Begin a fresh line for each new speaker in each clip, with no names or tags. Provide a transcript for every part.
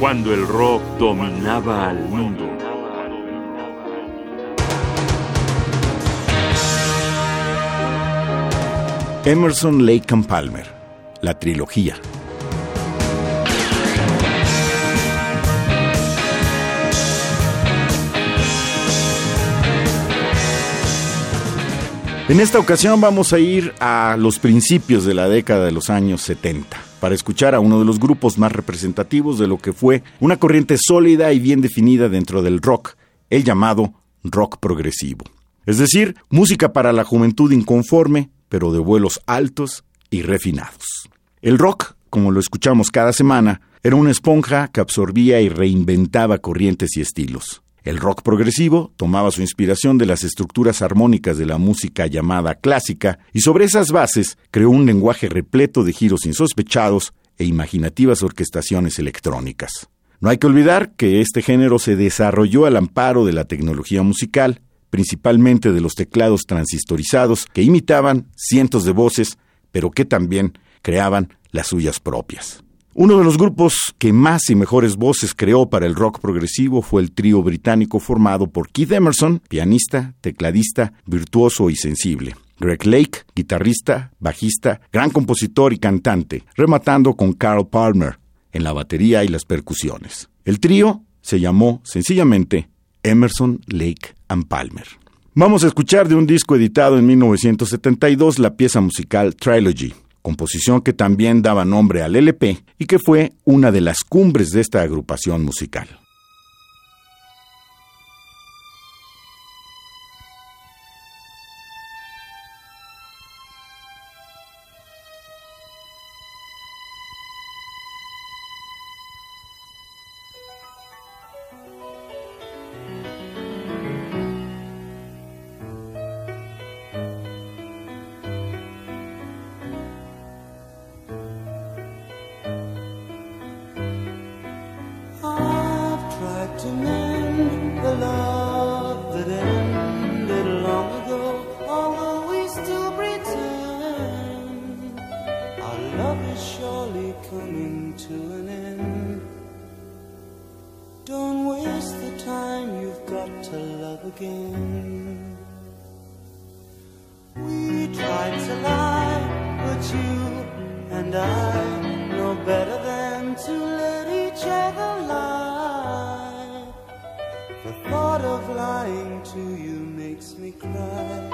cuando el rock dominaba al mundo.
Emerson, Lake and Palmer, la trilogía. En esta ocasión vamos a ir a los principios de la década de los años 70 para escuchar a uno de los grupos más representativos de lo que fue una corriente sólida y bien definida dentro del rock, el llamado rock progresivo. Es decir, música para la juventud inconforme, pero de vuelos altos y refinados. El rock, como lo escuchamos cada semana, era una esponja que absorbía y reinventaba corrientes y estilos. El rock progresivo tomaba su inspiración de las estructuras armónicas de la música llamada clásica y sobre esas bases creó un lenguaje repleto de giros insospechados e imaginativas orquestaciones electrónicas. No hay que olvidar que este género se desarrolló al amparo de la tecnología musical, principalmente de los teclados transistorizados que imitaban cientos de voces, pero que también creaban las suyas propias. Uno de los grupos que más y mejores voces creó para el rock progresivo fue el trío británico formado por Keith Emerson, pianista, tecladista, virtuoso y sensible. Greg Lake, guitarrista, bajista, gran compositor y cantante, rematando con Carl Palmer en la batería y las percusiones. El trío se llamó sencillamente Emerson, Lake and Palmer. Vamos a escuchar de un disco editado en 1972 la pieza musical Trilogy, composición que también daba nombre al LP y que fue una de las cumbres de esta agrupación musical.
The thought of lying to you makes me cry.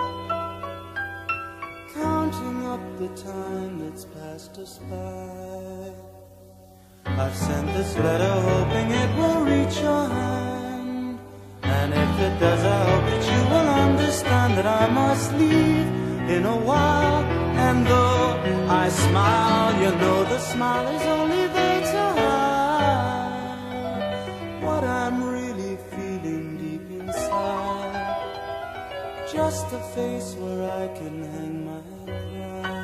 Counting up the time that's passed us by. I've sent this letter hoping it will reach your hand. And if it does, I hope that you will understand that I must leave in a while. And though I smile, you know the smile is only Just a face where I can hang my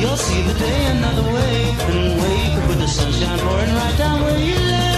You'll see the day another way and wake up with the sunshine pouring right down where you lay.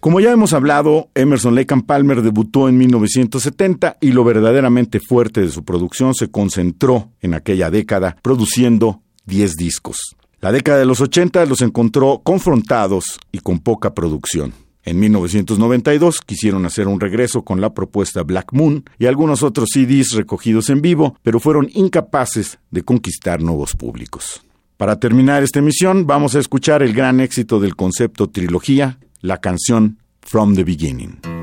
Como ya hemos hablado, Emerson Lake and Palmer debutó en 1970 y lo verdaderamente fuerte de su producción se concentró en aquella década, produciendo 10 discos. La década de los 80 los encontró confrontados y con poca producción. En 1992 quisieron hacer un regreso con la propuesta Black Moon y algunos otros CDs recogidos en vivo, pero fueron incapaces de conquistar nuevos públicos. Para terminar esta emisión, vamos a escuchar el gran éxito del concepto trilogía, la canción From the Beginning.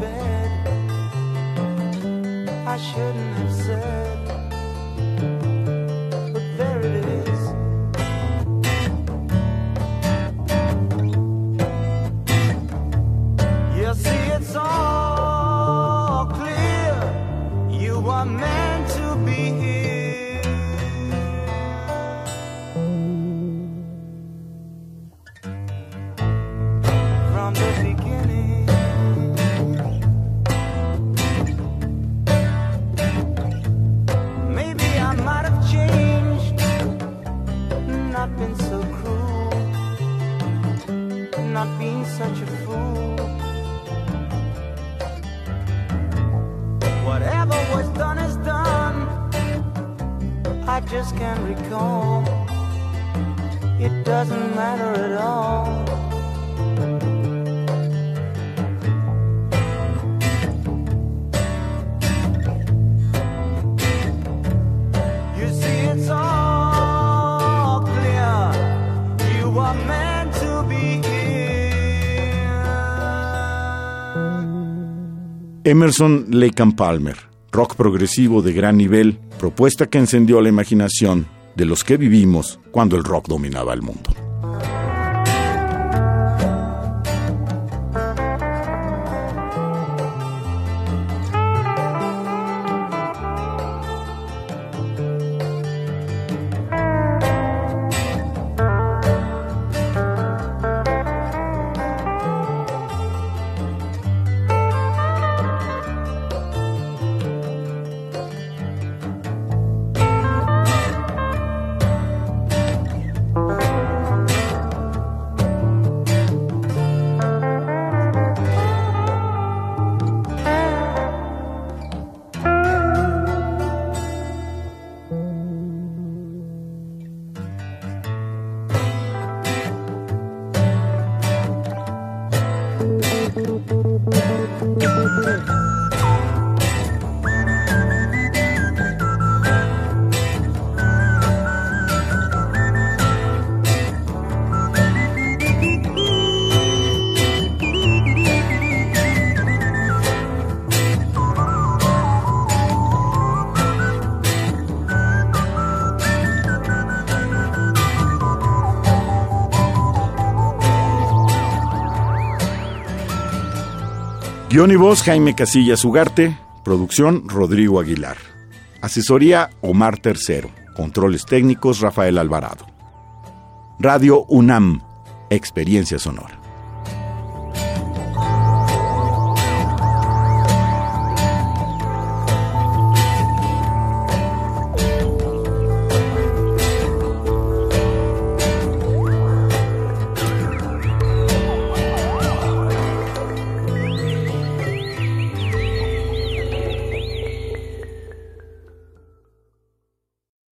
Bed. I shouldn't have said,
Emerson Lake and Palmer, rock progresivo de gran nivel, propuesta que encendió la imaginación de los que vivimos cuando el rock dominaba el mundo. Guión y voz Jaime Casillas Ugarte, producción Rodrigo Aguilar. Asesoría Omar Tercero, controles técnicos Rafael Alvarado. Radio UNAM, experiencia sonora.